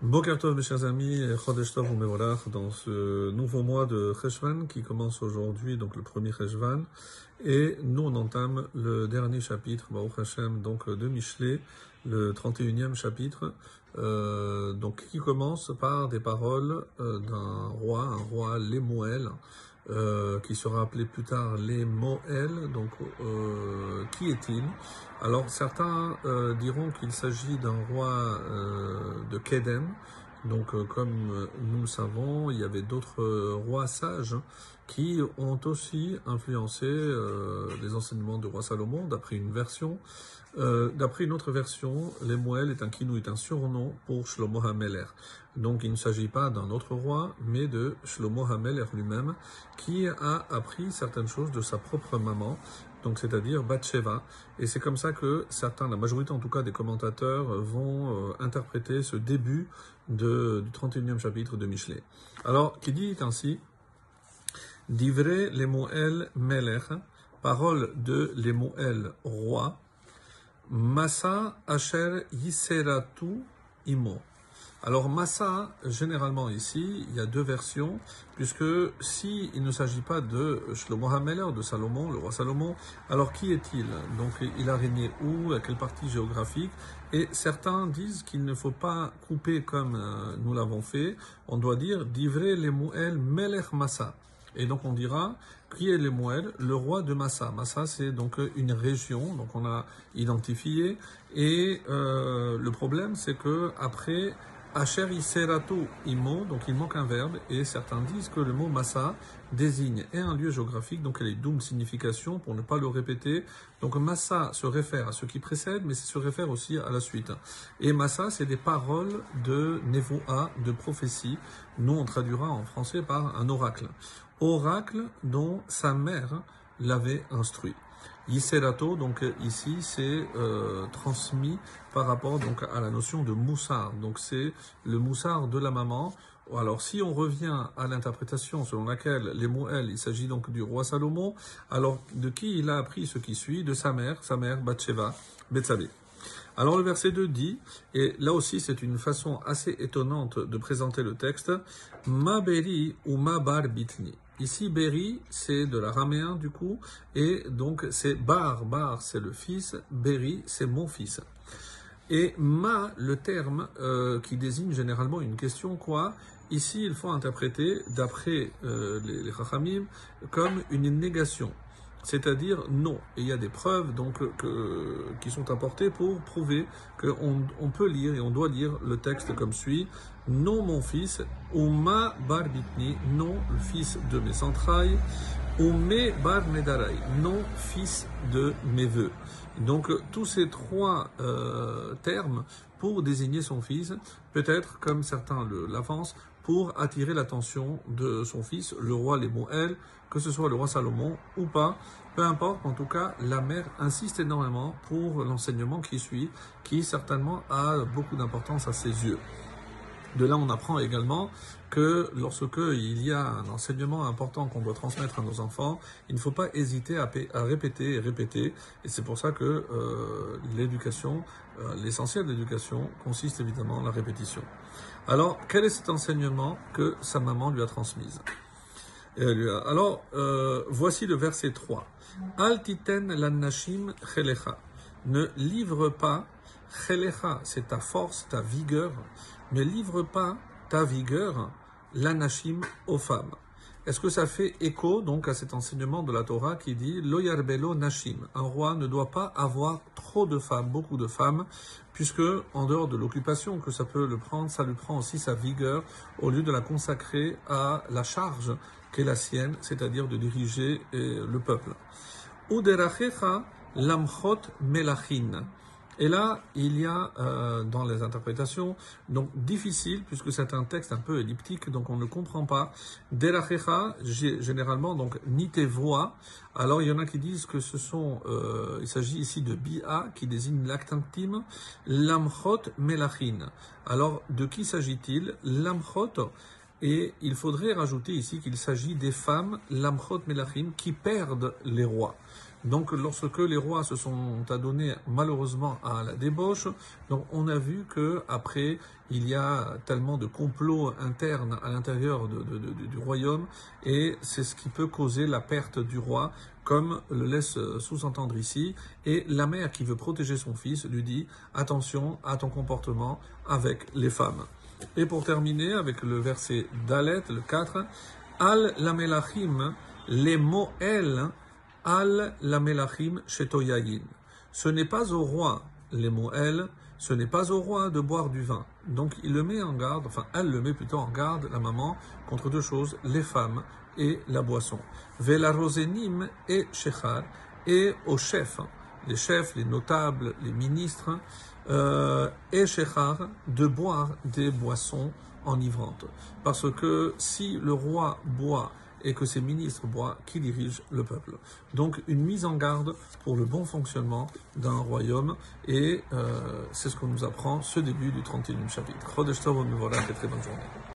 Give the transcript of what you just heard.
Bokertov, mes chers amis, Chodesh Tov dans ce nouveau mois de Cheshvan qui commence aujourd'hui, donc le premier Cheshvan, et nous on entame le dernier chapitre, Baruch Hashem, donc de Michelet, le 31e chapitre, euh, donc qui commence par des paroles euh, d'un roi, un roi Lemuel, euh, qui sera appelé plus tard les Moël. Donc, euh, qui est-il? Alors, certains euh, diront qu'il s'agit d'un roi de Kedem. Donc, comme nous le savons, il y avait d'autres rois sages qui ont aussi influencé les enseignements du roi Salomon, d'après une version. d'après une autre version, les Moël est un kinou, est un surnom pour Shlomo HaMeler. Donc il ne s'agit pas d'un autre roi, mais de Shlomo Hameler lui-même, qui a appris certaines choses de sa propre maman, donc c'est-à-dire Bathsheba. Et c'est comme ça que certains, la majorité en tout cas des commentateurs, vont euh, interpréter ce début du 31e chapitre de Michelet. Alors, qui dit ainsi, Divrei Lemuel Melech, parole de Lemuel roi, Massa Asher Yiseratu Imo. Alors Massa, généralement ici, il y a deux versions, puisque si il ne s'agit pas de Shlomo HaMeler, de Salomon, le roi Salomon, alors qui est-il? Donc il a régné où? À quelle partie géographique? Et certains disent qu'il ne faut pas couper comme euh, nous l'avons fait, on doit dire Divrei Lemuel Melech Massa. Et donc on dira qui est Lemuel, le roi de Massa. Massa c'est donc une région, donc on a identifié. Et euh, le problème c'est que après Asher Imo, donc il manque un verbe, et certains disent que le mot Massa désigne un lieu géographique, donc elle est double signification pour ne pas le répéter. Donc Massa se réfère à ce qui précède, mais se réfère aussi à la suite. Et Massa, c'est des paroles de Nevoa, de prophétie. Nous, on traduira en français par un oracle. Oracle dont sa mère l'avait instruit. Yiserato, donc ici, c'est euh, transmis par rapport donc à la notion de moussard. Donc c'est le moussard de la maman. Alors si on revient à l'interprétation selon laquelle les Moël, il s'agit donc du roi Salomon, alors de qui il a appris ce qui suit? De sa mère, sa mère Bathsheba, Bethsabée. Alors le verset 2 dit, et là aussi c'est une façon assez étonnante de présenter le texte, Ma beri ou ma bar bitni. Ici, Beri, c'est de l'araméen du coup, et donc c'est Bar, Bar, c'est le fils, Beri, c'est mon fils. Et Ma, le terme euh, qui désigne généralement une question quoi, ici il faut interpréter, d'après euh, les, les comme une négation c'est-à-dire non. Et il y a des preuves donc qui sont apportées pour prouver qu'on on peut lire et on doit lire le texte comme suit non mon fils, ou ma barbitni, non fils de mes entrailles, ou me bar medarai, non fils de mes voeux. Donc tous ces trois euh, termes pour désigner son fils, peut-être comme certains l'avancent, pour attirer l'attention de son fils, le roi Lémoël, que ce soit le roi Salomon ou pas, peu importe, en tout cas, la mère insiste énormément pour l'enseignement qui suit, qui certainement a beaucoup d'importance à ses yeux. De là, on apprend également que lorsque il y a un enseignement important qu'on doit transmettre à nos enfants, il ne faut pas hésiter à, répéter et répéter. Et c'est pour ça que euh, l'éducation, euh, l'essentiel de l'éducation, consiste évidemment en la répétition. Alors, quel est cet enseignement que sa maman lui a transmis Alors, euh, voici le verset 3. Altiten nashim chelecha. Ne livre pas, chelecha, c'est ta force, ta vigueur, ne livre pas ta vigueur, l'anashim aux femmes. Est-ce que ça fait écho donc à cet enseignement de la Torah qui dit Loyarbelo Nashim Un roi ne doit pas avoir trop de femmes, beaucoup de femmes, puisque en dehors de l'occupation que ça peut le prendre, ça lui prend aussi sa vigueur au lieu de la consacrer à la charge qu'est la sienne, c'est-à-dire de diriger euh, le peuple. Uderachecha lamchot melachin. Et là, il y a euh, dans les interprétations, donc difficile, puisque c'est un texte un peu elliptique, donc on ne comprend pas. Derachecha, généralement, donc ni. Alors il y en a qui disent que ce sont, euh, il s'agit ici de bi'a, qui désigne l'acte intime, lamchot melachin. Alors de qui s'agit-il? Lamchot, et il faudrait rajouter ici qu'il s'agit des femmes, lamchot melachim, qui perdent les rois. Donc lorsque les rois se sont adonnés malheureusement à la débauche, donc on a vu que après il y a tellement de complots internes à l'intérieur du royaume et c'est ce qui peut causer la perte du roi comme le laisse sous-entendre ici. Et la mère qui veut protéger son fils lui dit attention à ton comportement avec les femmes. Et pour terminer avec le verset d'Alet, le 4, Al lamelachim, les mo'el, al lamelachim shetoyayin. Ce n'est pas au roi, les mo'el, ce n'est pas au roi de boire du vin. Donc il le met en garde, enfin elle le met plutôt en garde, la maman, contre deux choses, les femmes et la boisson. Vela rosenim et shechar, et aux chefs, les chefs, les notables, les ministres, euh, et shechar, de boire des boissons enivrantes. Parce que si le roi boit et que ses ministres boivent, qui dirigent le peuple. Donc une mise en garde pour le bon fonctionnement d'un royaume et euh, c'est ce qu'on nous apprend ce début du 31e chapitre. Très bonne journée.